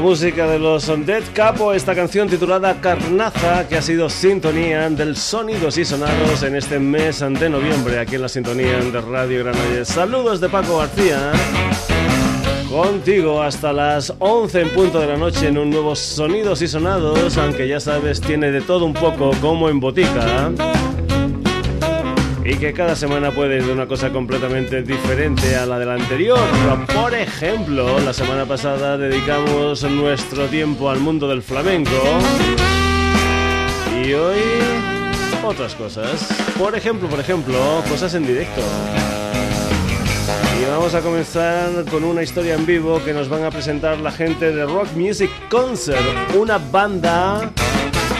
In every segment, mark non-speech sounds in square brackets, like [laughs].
La música de los Dead Capo, esta canción titulada Carnaza, que ha sido sintonía del Sonidos y Sonados en este mes de noviembre, aquí en la sintonía de Radio Granollers. Saludos de Paco García. Contigo hasta las 11 en punto de la noche en un nuevo Sonidos y Sonados, aunque ya sabes, tiene de todo un poco como en botica y que cada semana puede ir de una cosa completamente diferente a la de la anterior. Por ejemplo, la semana pasada dedicamos nuestro tiempo al mundo del flamenco y hoy otras cosas. Por ejemplo, por ejemplo, cosas en directo. Y vamos a comenzar con una historia en vivo que nos van a presentar la gente de Rock Music Concert, una banda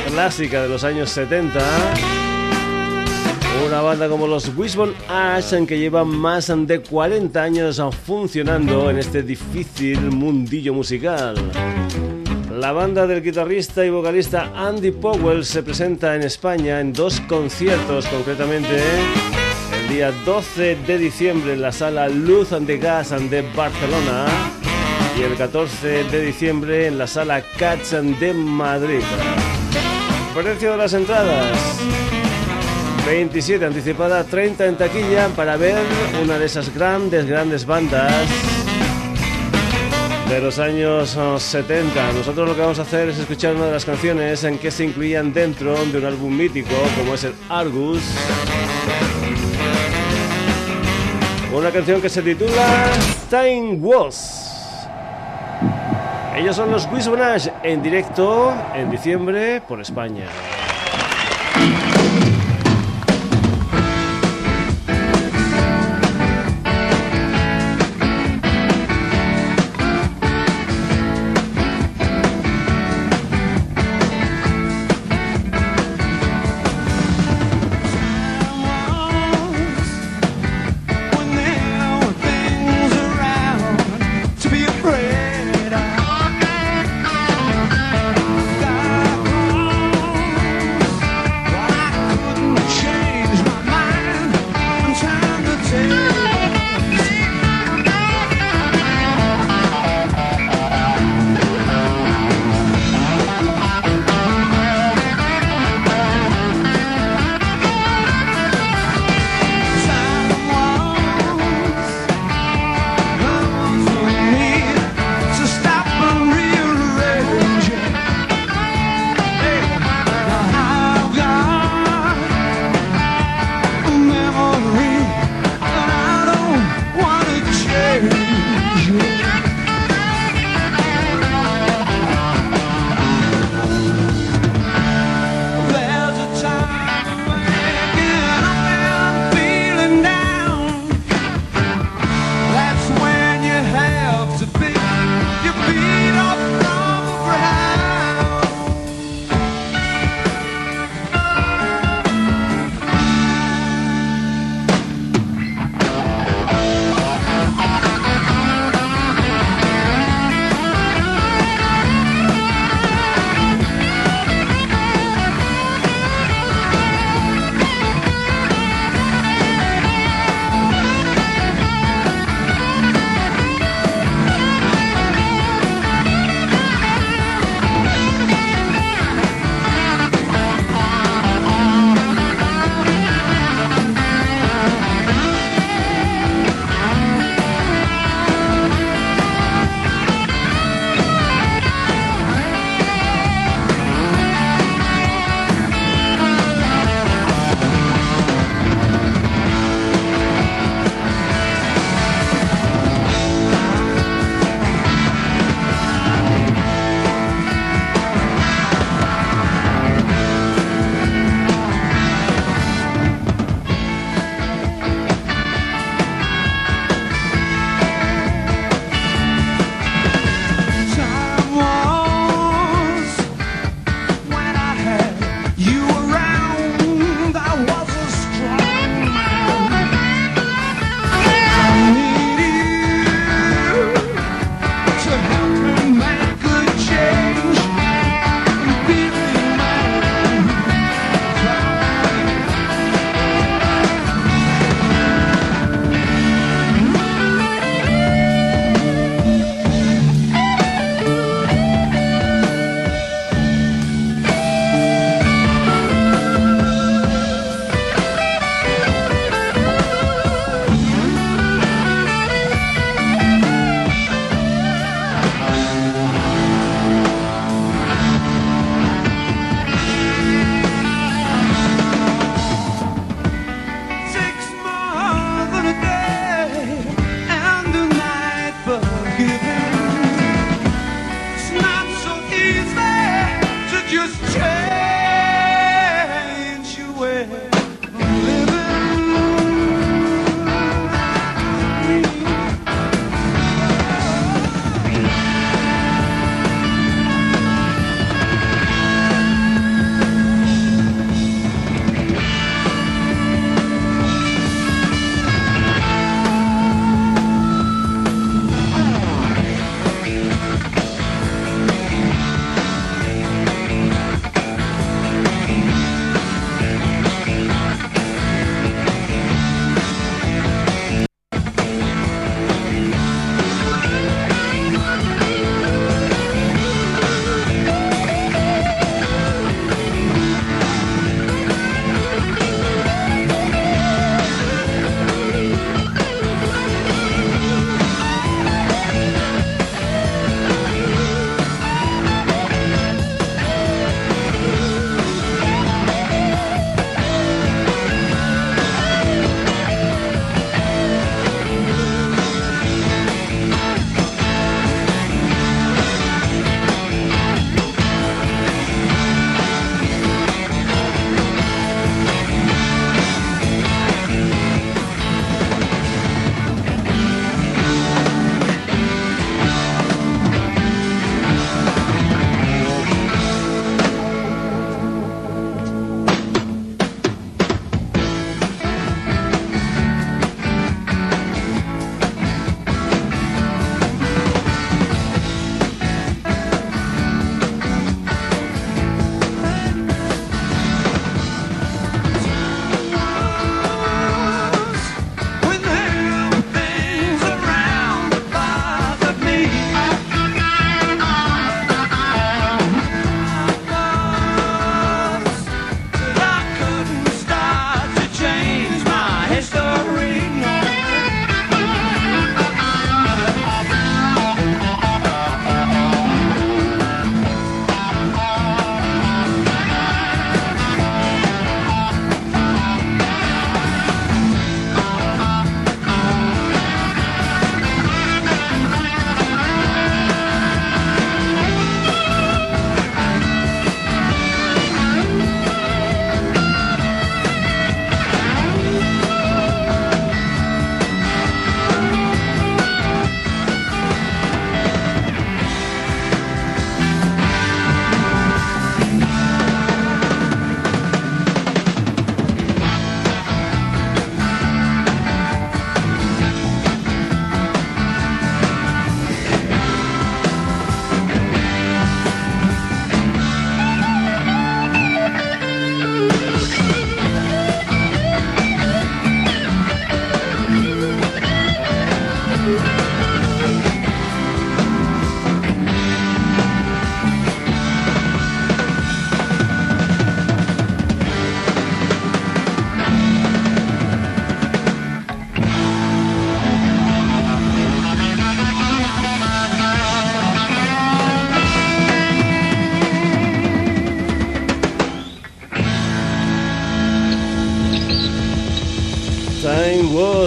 clásica de los años 70 una banda como los Wishbone Ash, que lleva más de 40 años funcionando en este difícil mundillo musical. La banda del guitarrista y vocalista Andy Powell se presenta en España en dos conciertos, concretamente el día 12 de diciembre en la sala Luz the Gas de Barcelona y el 14 de diciembre en la sala Cats de Madrid. Precio de las entradas 27 anticipada, 30 en taquilla para ver una de esas grandes, grandes bandas de los años 70. Nosotros lo que vamos a hacer es escuchar una de las canciones en que se incluían dentro de un álbum mítico como es el Argus. Una canción que se titula Time Was. Ellos son los Wishbone en directo en diciembre por España.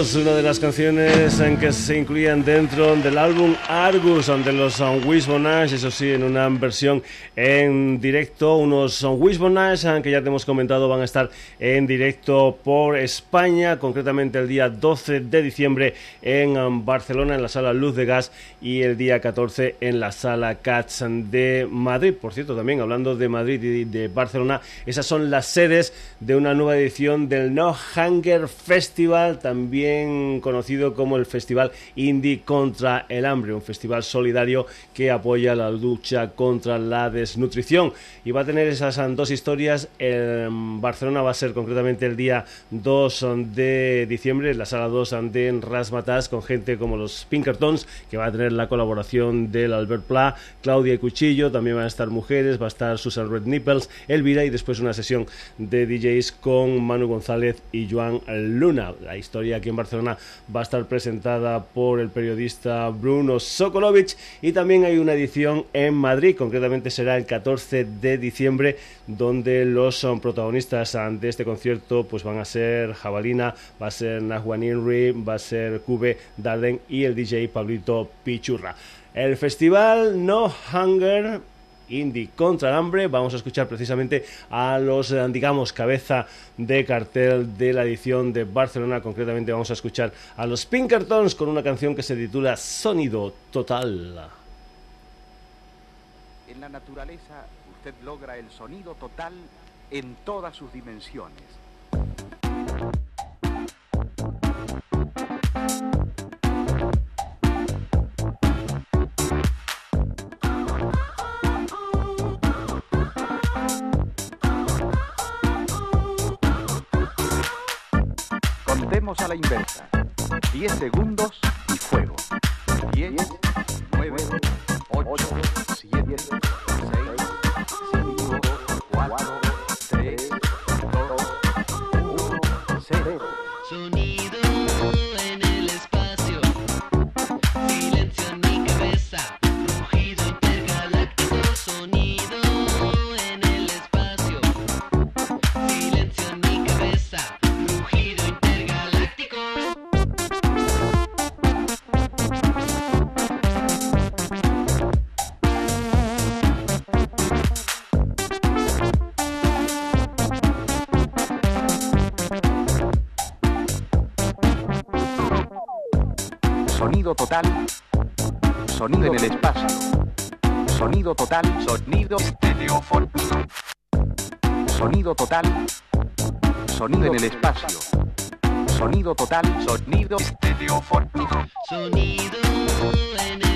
Argus, una de las canciones en que se incluían dentro del álbum Argus de los Wishbone eso sí, en una versión en directo. Unos Wishbone que ya te hemos comentado van a estar en directo por España, concretamente el día 12 de diciembre en Barcelona, en la sala Luz de Gas, y el día 14 en la sala Cats de Madrid. Por cierto, también hablando de Madrid y de Barcelona, esas son las sedes de una nueva edición del No Hunger Festival también conocido como el Festival Indie contra el Hambre, un festival solidario que apoya la lucha contra la desnutrición. Y va a tener esas dos historias. En Barcelona va a ser concretamente el día 2 de diciembre, en la sala 2 de Rasmatas, con gente como los Pinkertons, que va a tener la colaboración del Albert Pla, Claudia y Cuchillo, también van a estar mujeres, va a estar Susan Red Nipples, Elvira y después una sesión de DJs con Manu González y Joan Luna. La historia aquí en Barcelona va a estar presentada por el periodista Bruno Sokolovic y también hay una edición en Madrid, concretamente será el 14 de diciembre, donde los protagonistas de este concierto pues van a ser Jabalina, va a ser Inri, va a ser Cube Darden y el DJ Pablito Pichurra. El festival No Hunger Indie contra el hambre. Vamos a escuchar precisamente a los, eh, digamos, cabeza de cartel de la edición de Barcelona. Concretamente vamos a escuchar a los Pinkertons con una canción que se titula Sonido Total. En la naturaleza usted logra el sonido total en todas sus dimensiones. A la inversa. 10 segundos y fuego. 10, 9, 8, 7, Sonido total. Sonido estereofónico. Sonido total. Sonido en el espacio. Sonido total. Sonido estereofónico. Sonido en el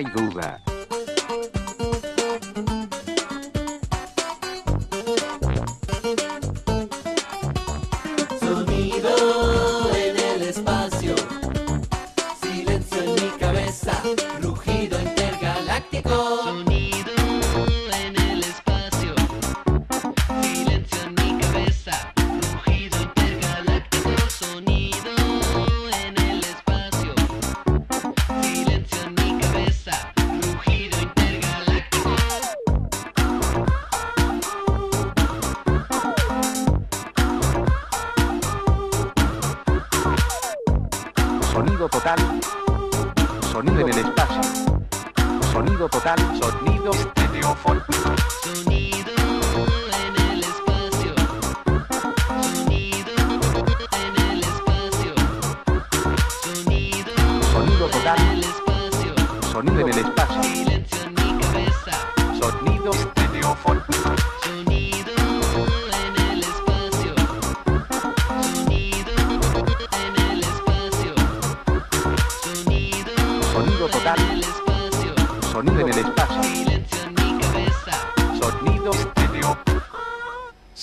No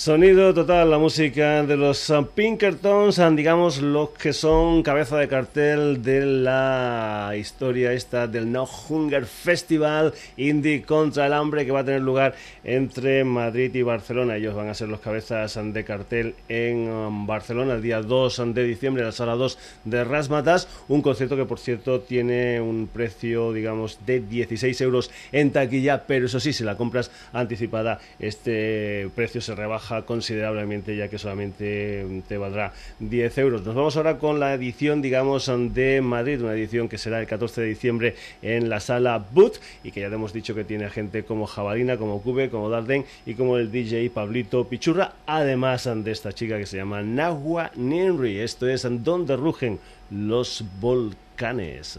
Sonido total, la música de los Pinkertons, digamos los que son cabeza de cartel de la historia esta del No Hunger Festival Indie contra el hambre que va a tener lugar entre Madrid y Barcelona. Ellos van a ser los cabezas de cartel en um, Barcelona el día 2 de diciembre, en la sala 2 de Rasmatas. Un concierto que, por cierto, tiene un precio, digamos, de 16 euros en taquilla, pero eso sí, si la compras anticipada, este precio se rebaja considerablemente, ya que solamente mm, te valdrá 10 euros. Nos vamos ahora con la edición, digamos, de Madrid, una edición que será el 14 de diciembre en la sala Boot y que ya hemos dicho que tiene gente como Jabalina, como Cube, como Darden y como el DJ Pablito Pichurra, además de esta chica que se llama Nahua Ninri. Esto es donde rugen los volcanes.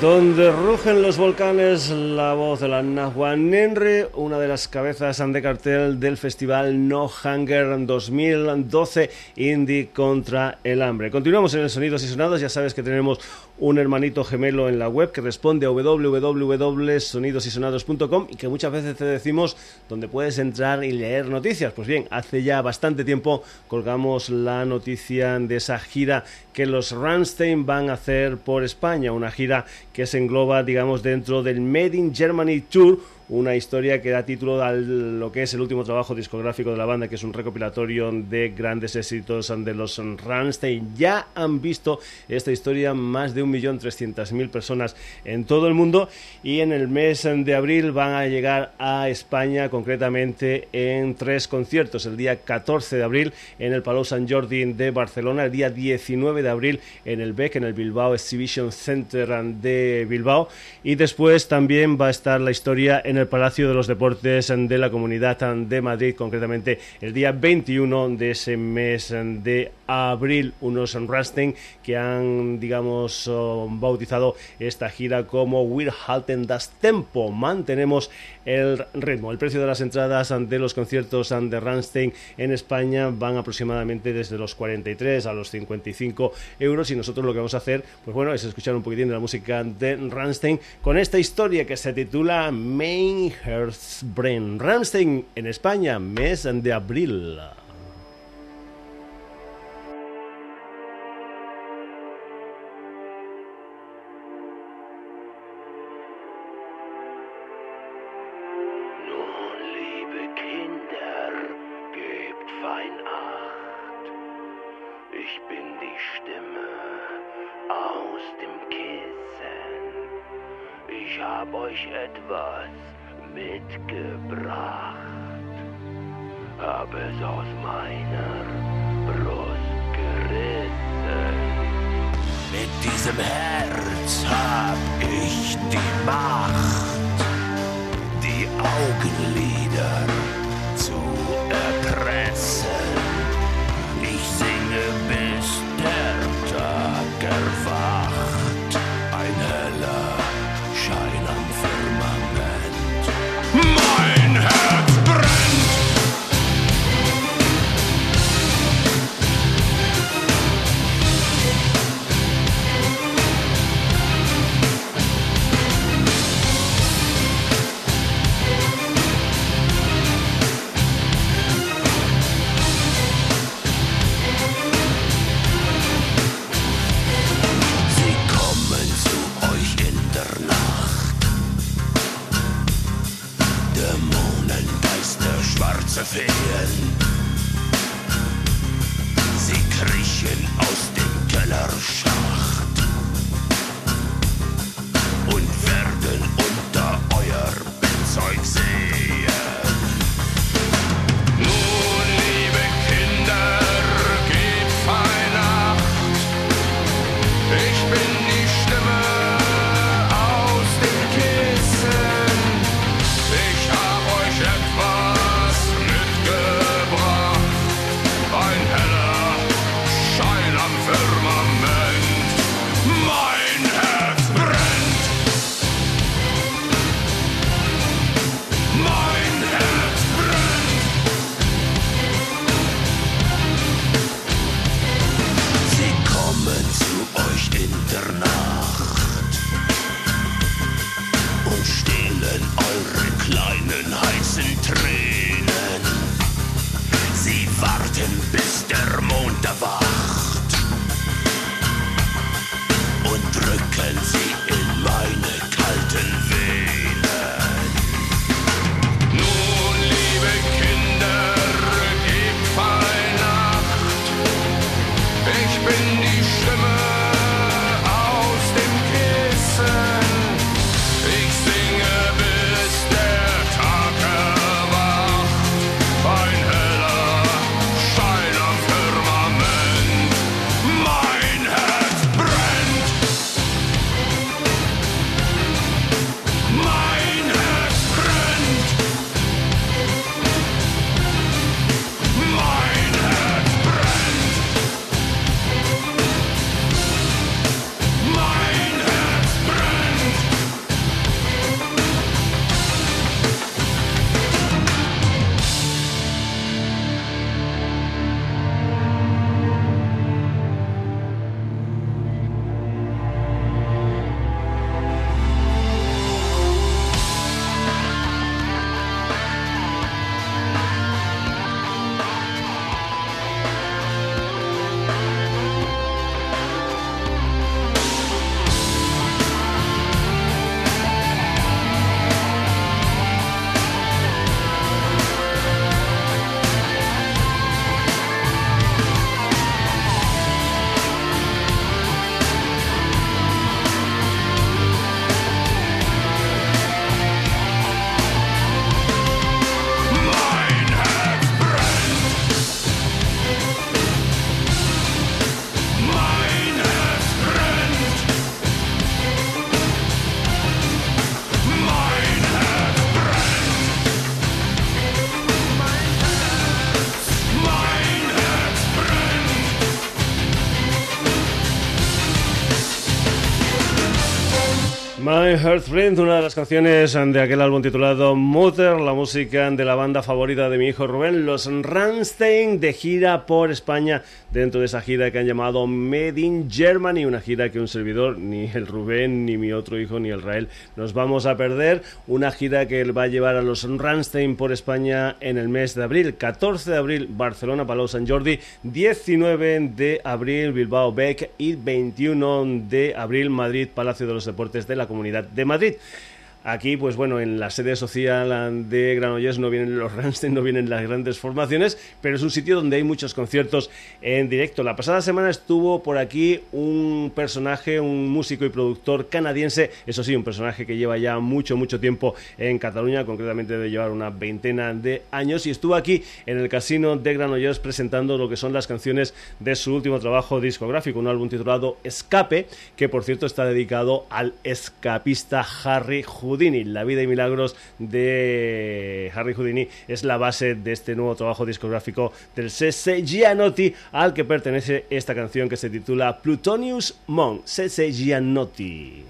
Donde rugen los volcanes, la voz de la Nahua Nenre, una de las cabezas de cartel del festival No Hunger 2012 Indie contra el hambre. Continuamos en el Sonidos y Sonados, ya sabes que tenemos un hermanito gemelo en la web que responde a www.sonidosysonados.com y que muchas veces te decimos donde puedes entrar y leer noticias. Pues bien, hace ya bastante tiempo colgamos la noticia de esa gira que los Rammstein van a hacer por España, una gira que se engloba, digamos, dentro del Made in Germany Tour una historia que da título a lo que es el último trabajo discográfico de la banda, que es un recopilatorio de grandes éxitos de los Rammstein. Ya han visto esta historia más de 1.300.000 personas en todo el mundo y en el mes de abril van a llegar a España, concretamente en tres conciertos. El día 14 de abril en el Palau Sant Jordi de Barcelona, el día 19 de abril en el BEC, en el Bilbao Exhibition Center de Bilbao y después también va a estar la historia en en el Palacio de los Deportes de la Comunidad de Madrid, concretamente el día 21 de ese mes de abril, unos Rammstein que han, digamos, oh, bautizado esta gira como We're Halten das Tempo. Mantenemos el ritmo. El precio de las entradas de los conciertos de Rammstein en España van aproximadamente desde los 43 a los 55 euros y nosotros lo que vamos a hacer, pues bueno, es escuchar un poquitín de la música de Rammstein con esta historia que se titula Main Brain. Rammstein en España, mes de abril. Euch etwas mitgebracht. Hab es aus meiner Brust gerissen. Mit diesem Herz hab ich die Macht, die Augenlider Heart Friend, una de las canciones de aquel álbum titulado Mother, la música de la banda favorita de mi hijo Rubén, los Rammstein, de gira por España, dentro de esa gira que han llamado Made in Germany, una gira que un servidor, ni el Rubén, ni mi otro hijo, ni el Rael, nos vamos a perder, una gira que va a llevar a los Rammstein por España en el mes de abril, 14 de abril Barcelona, Palau San Jordi, 19 de abril Bilbao Beck y 21 de abril Madrid, Palacio de los Deportes de la Comunidad de Madrid. Aquí, pues bueno, en la sede social de Granollers no vienen los Rammstein, [laughs] no vienen las grandes formaciones, pero es un sitio donde hay muchos conciertos en directo. La pasada semana estuvo por aquí un personaje, un músico y productor canadiense, eso sí, un personaje que lleva ya mucho, mucho tiempo en Cataluña, concretamente de llevar una veintena de años, y estuvo aquí en el casino de Granollers presentando lo que son las canciones de su último trabajo discográfico, un álbum titulado Escape, que por cierto está dedicado al escapista Harry Houdini La vida y milagros de Harry Houdini es la base de este nuevo trabajo discográfico del C.C. Gianotti, al que pertenece esta canción que se titula Plutonius Monk, C.C. Gianotti.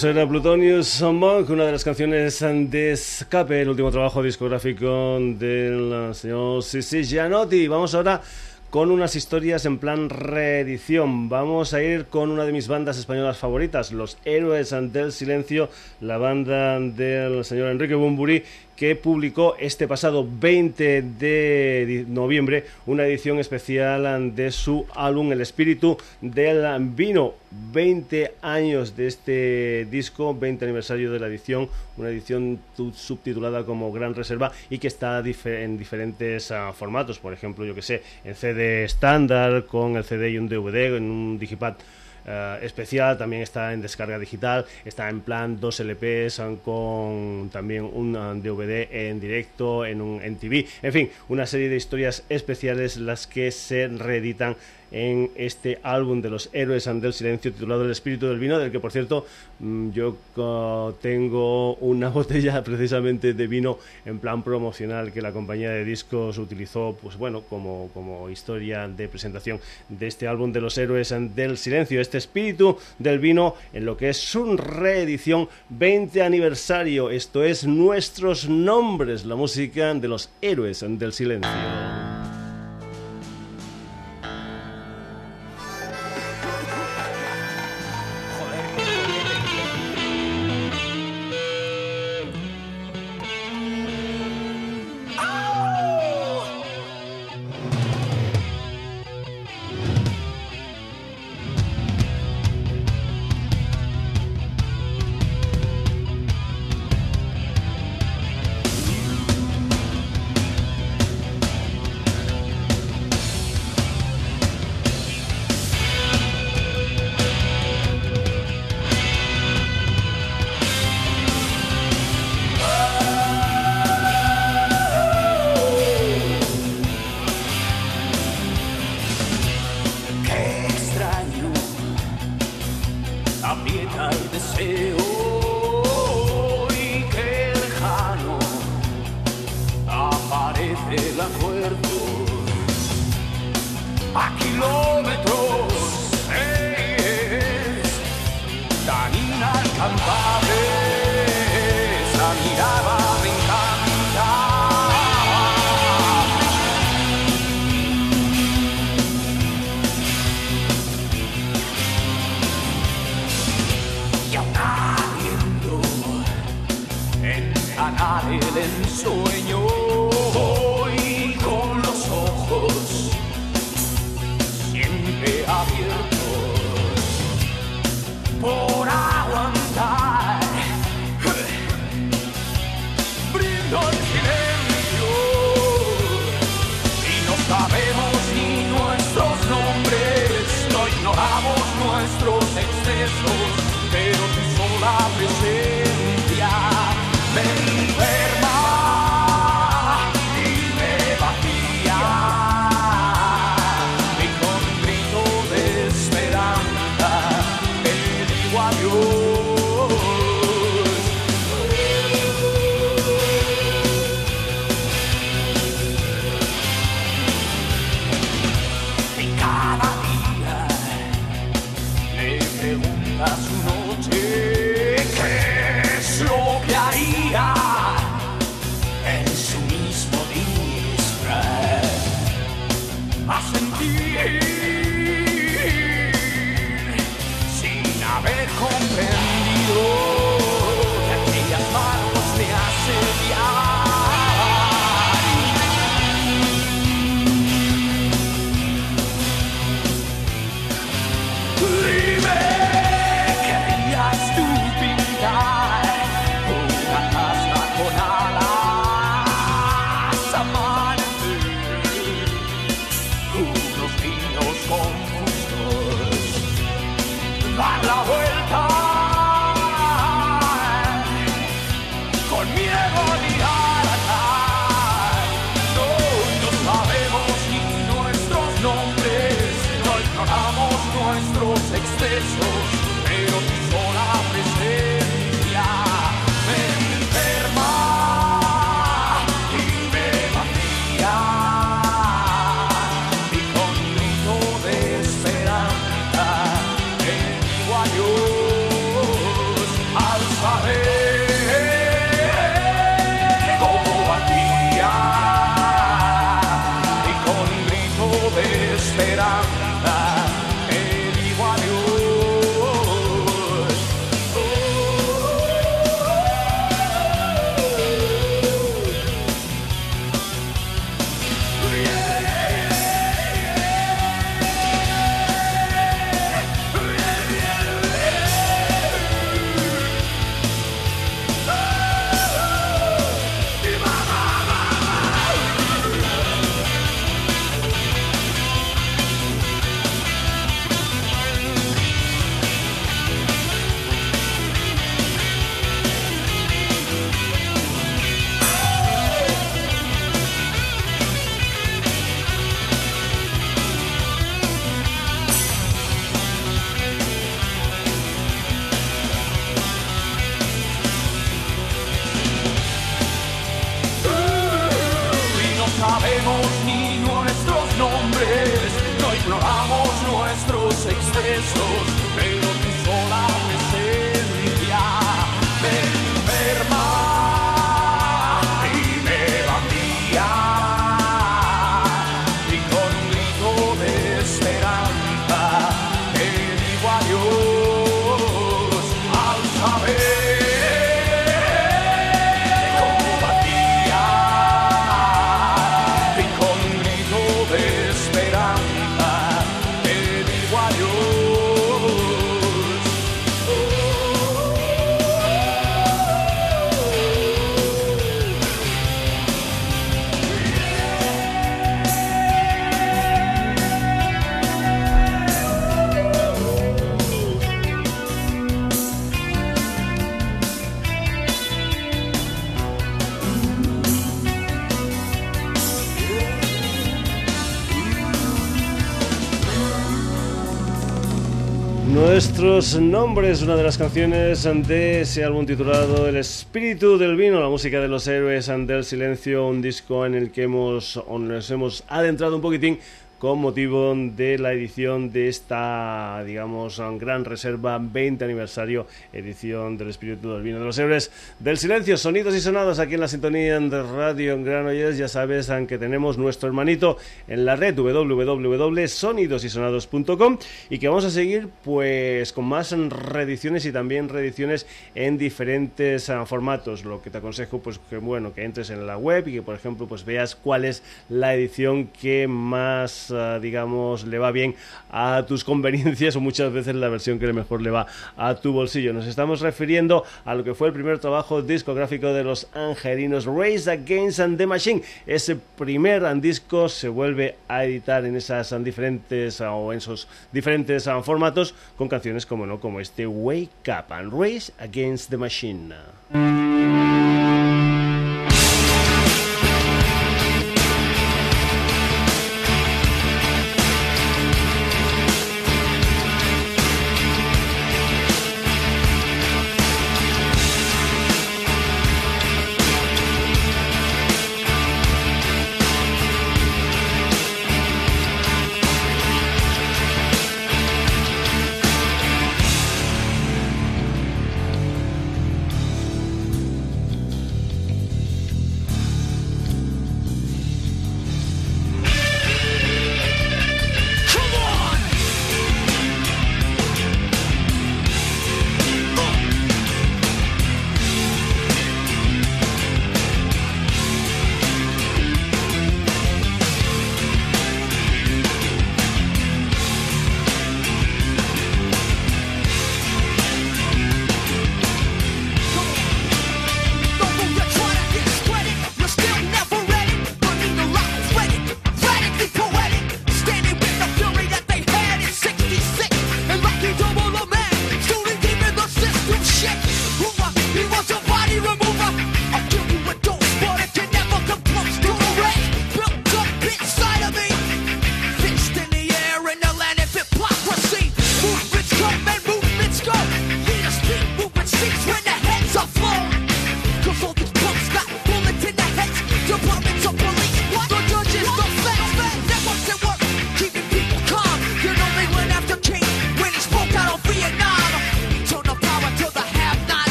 Eso era Plutonius Monk, una de las canciones de Escape, el último trabajo discográfico del señor Sisi Gianotti. Vamos ahora con unas historias en plan reedición. Vamos a ir con una de mis bandas españolas favoritas, Los Héroes del Silencio, la banda del señor Enrique Bumburi, que publicó este pasado 20 de noviembre una edición especial de su álbum El espíritu del vino. 20 años de este disco, 20 aniversario de la edición, una edición subtitulada como Gran Reserva y que está en diferentes ah, formatos, por ejemplo, yo que sé, en CD estándar, con el CD y un DVD, en un Digipad eh, especial, también está en descarga digital, está en plan dos LPs con también un DVD en directo, en un en TV, en fin, una serie de historias especiales las que se reeditan en este álbum de los héroes del silencio titulado El espíritu del vino, del que por cierto mm, yo tengo una [laughs] botella precisamente de vino en plan promocional que la compañía de discos utilizó pues bueno como, como historia de presentación de este álbum de los héroes del silencio, este espíritu del vino en lo que es su reedición 20 aniversario, esto es nuestros nombres, la música de los héroes del silencio. Nuestros nombres, una de las canciones de ese álbum titulado El espíritu del vino, la música de los héroes del silencio, un disco en el que hemos, nos hemos adentrado un poquitín con motivo de la edición de esta, digamos, gran reserva 20 aniversario, edición del espíritu del vino de los héroes del silencio, sonidos y sonados aquí en la sintonía de Radio en Granollers, ya sabes, aunque tenemos nuestro hermanito en la red www.sonidosysonados.com y que vamos a seguir pues con más reediciones y también reediciones en diferentes ah, formatos, lo que te aconsejo pues que bueno, que entres en la web y que por ejemplo pues veas cuál es la edición que más ah, digamos le va bien a tus conveniencias o muchas veces la versión que mejor le va a tu bolsillo. Nos estamos refiriendo a lo que fue el primer trabajo discográfico de los angelinos Race Against the Machine. Ese primer disco se vuelve a editar en esas diferentes ah, o en esos diferentes ah, formatos con canciones como no como este Wake Up and Race Against the Machine.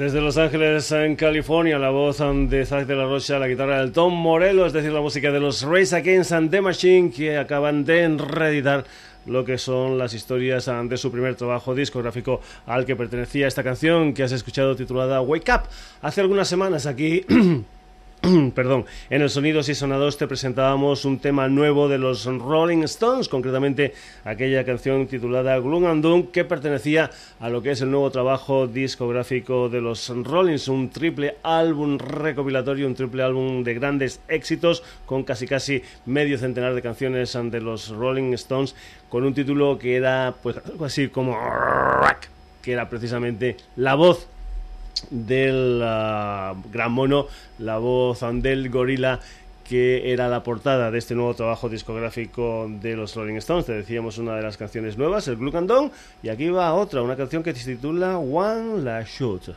Desde Los Ángeles, en California, la voz de Zack de la Rocha, la guitarra del Tom Morello, es decir, la música de los Race Against and the Machine, que acaban de reeditar lo que son las historias de su primer trabajo discográfico al que pertenecía esta canción que has escuchado titulada Wake Up. Hace algunas semanas aquí [clears throat] [clears throat] Perdón, en el Sonidos y Sonados te presentábamos un tema nuevo de los Rolling Stones, concretamente aquella canción titulada Gloom and Doom que pertenecía a lo que es el nuevo trabajo discográfico de los Rollings, un triple álbum recopilatorio, un triple álbum de grandes éxitos con casi casi medio centenar de canciones de los Rolling Stones con un título que era pues algo así como que era precisamente la voz del ah, gran mono, la voz del gorila que era la portada de este nuevo trabajo discográfico de los Rolling Stones. Te decíamos una de las canciones nuevas, el Glue and y aquí va otra, una canción que se titula One Last Shot.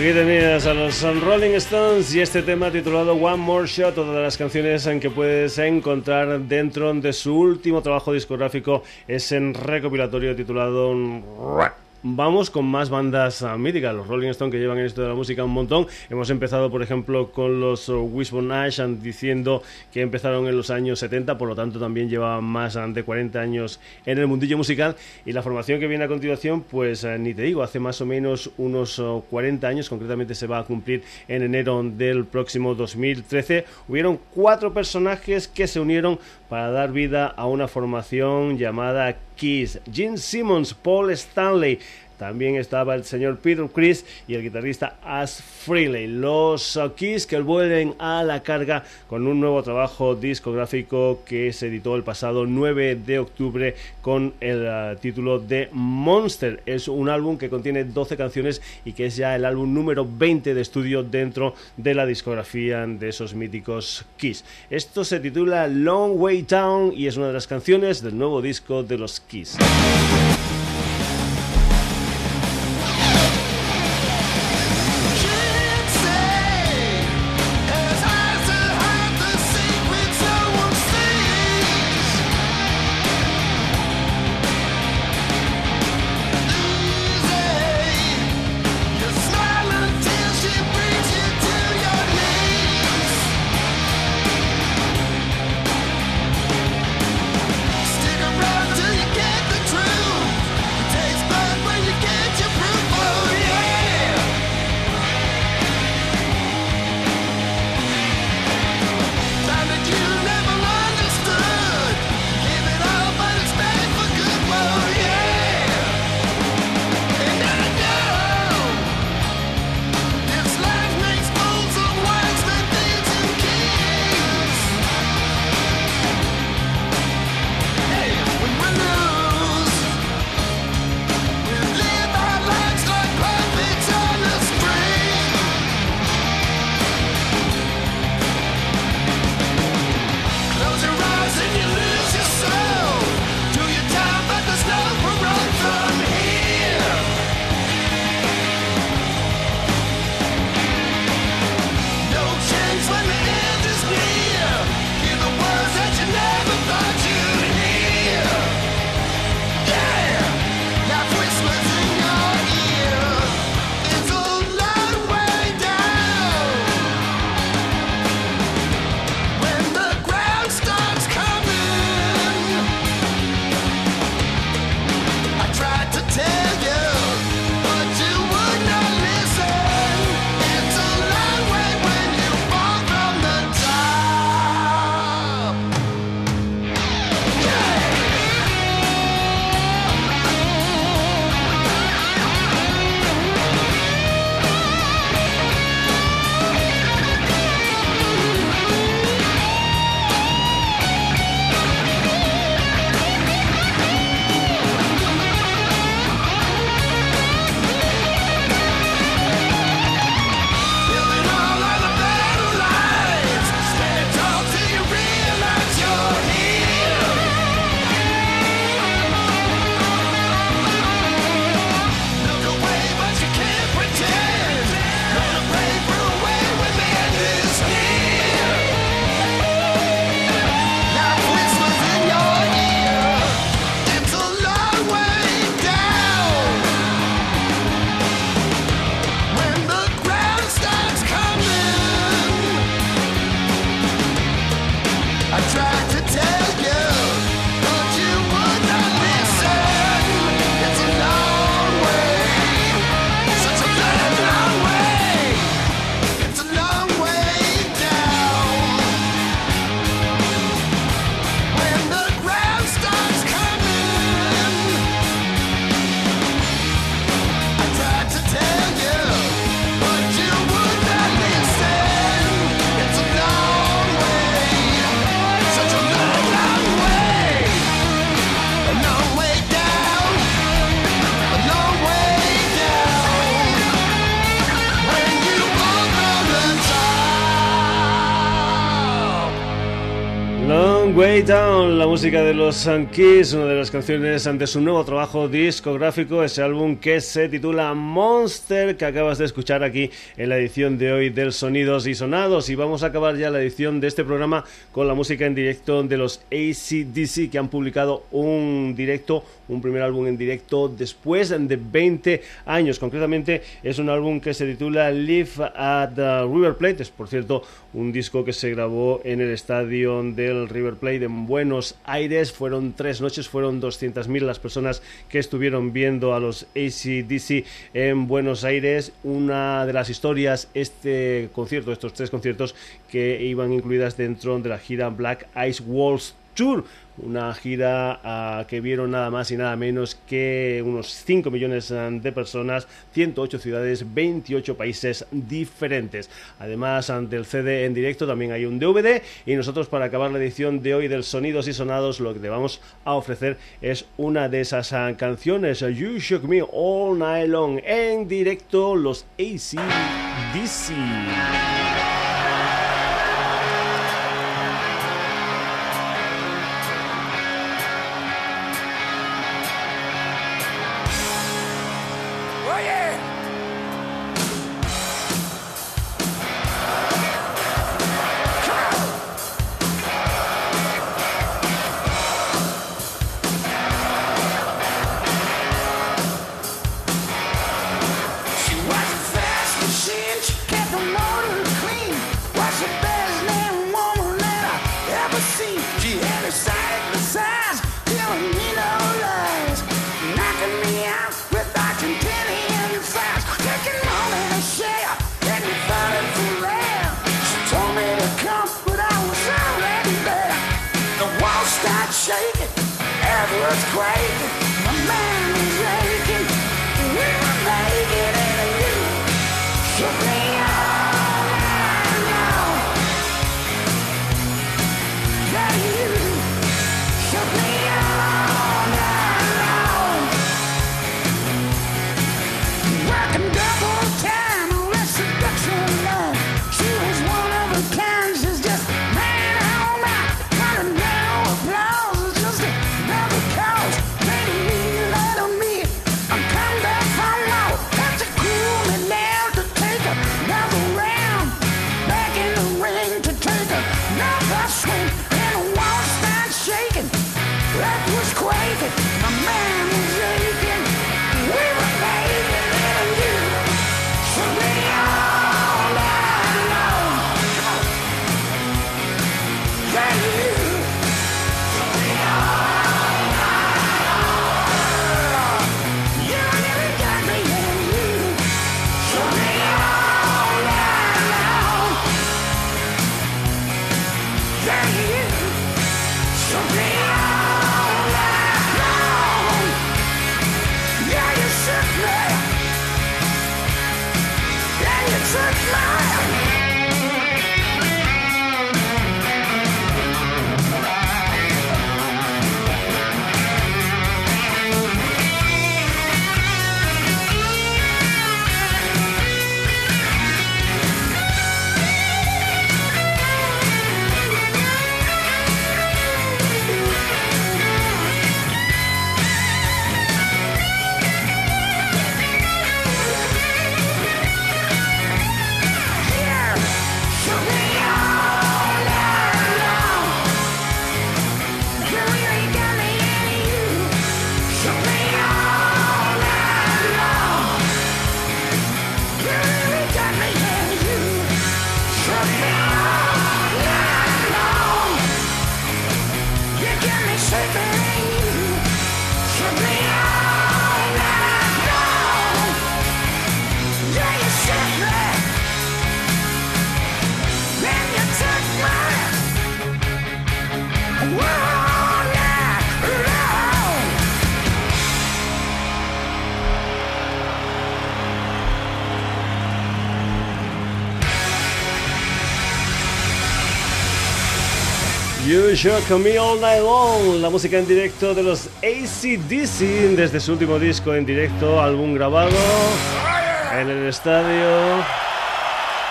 Aquí tenías a los Rolling Stones y este tema titulado One More Shot, todas las canciones en que puedes encontrar dentro de su último trabajo discográfico, es en recopilatorio titulado Vamos con más bandas uh, míticas, los Rolling Stones que llevan en esto de la música un montón. Hemos empezado, por ejemplo, con los uh, Wishbone Ash diciendo que empezaron en los años 70, por lo tanto también llevaban más de 40 años en el mundillo musical. Y la formación que viene a continuación, pues uh, ni te digo, hace más o menos unos 40 años, concretamente se va a cumplir en enero del próximo 2013. Hubieron cuatro personajes que se unieron para dar vida a una formación llamada Kiss. Gene Simmons, Paul Stanley, también estaba el señor Peter Chris y el guitarrista As Freely. Los Kiss que vuelven a la carga con un nuevo trabajo discográfico que se editó el pasado 9 de octubre con el uh, título de Monster. Es un álbum que contiene 12 canciones y que es ya el álbum número 20 de estudio dentro de la discografía de esos míticos Kiss. Esto se titula Long Way Down y es una de las canciones del nuevo disco de los Kiss. Música de los Kiss, una de las canciones ante su nuevo trabajo discográfico, ese álbum que se titula Monster, que acabas de escuchar aquí en la edición de hoy del Sonidos y Sonados. Y vamos a acabar ya la edición de este programa con la música en directo de los ACDC, que han publicado un directo, un primer álbum en directo después de 20 años. Concretamente es un álbum que se titula Live at the River Plate, es por cierto un disco que se grabó en el estadio del River Plate en Buenos Aires. Fueron tres noches, fueron 200.000 las personas que estuvieron viendo a los ACDC en Buenos Aires. Una de las historias, este concierto, estos tres conciertos que iban incluidas dentro de la gira Black Ice Walls Tour una gira ah, que vieron nada más y nada menos que unos 5 millones ah, de personas, 108 ciudades, 28 países diferentes. Además, ante el CD en directo también hay un DVD y nosotros para acabar la edición de hoy del Sonidos y Sonados lo que te vamos a ofrecer es una de esas ah, canciones, You Shook Me All Night Long, en directo los ACDC. You Shook Me All Night Long, la música en directo de los ACDC desde su último disco en directo, álbum grabado en el estadio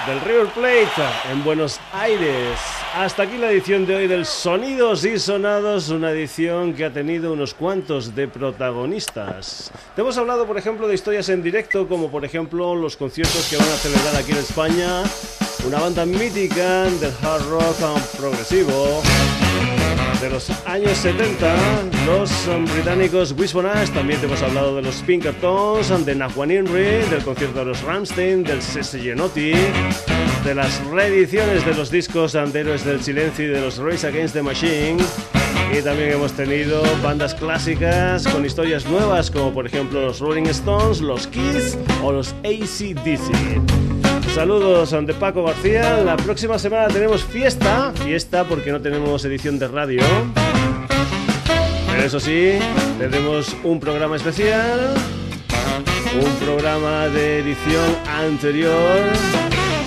del River Plate en Buenos Aires. Hasta aquí la edición de hoy del Sonidos y Sonados, una edición que ha tenido unos cuantos de protagonistas. Te hemos hablado, por ejemplo, de historias en directo, como por ejemplo los conciertos que van a celebrar aquí en España una banda mítica del hard rock progresivo de los años 70, los británicos Wishbone también te hemos hablado de los Pinkertons, de Nahuan Inri, del concierto de los Ramstein, del Sese Genotti, de las reediciones de los discos anteriores del Silencio y de los Race Against the Machine. Y también hemos tenido bandas clásicas con historias nuevas, como por ejemplo los Rolling Stones, los Kiss o los ACDC. Saludos ante Paco García. La próxima semana tenemos fiesta. Fiesta porque no tenemos edición de radio. Eso sí, tendremos un programa especial, un programa de edición anterior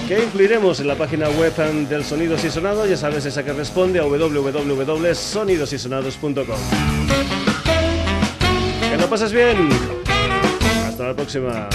que incluiremos en la página web del Sonidos y Sonados, ya sabes, esa que responde a www.sonidosysonados.com. Que lo pases bien. Hasta la próxima.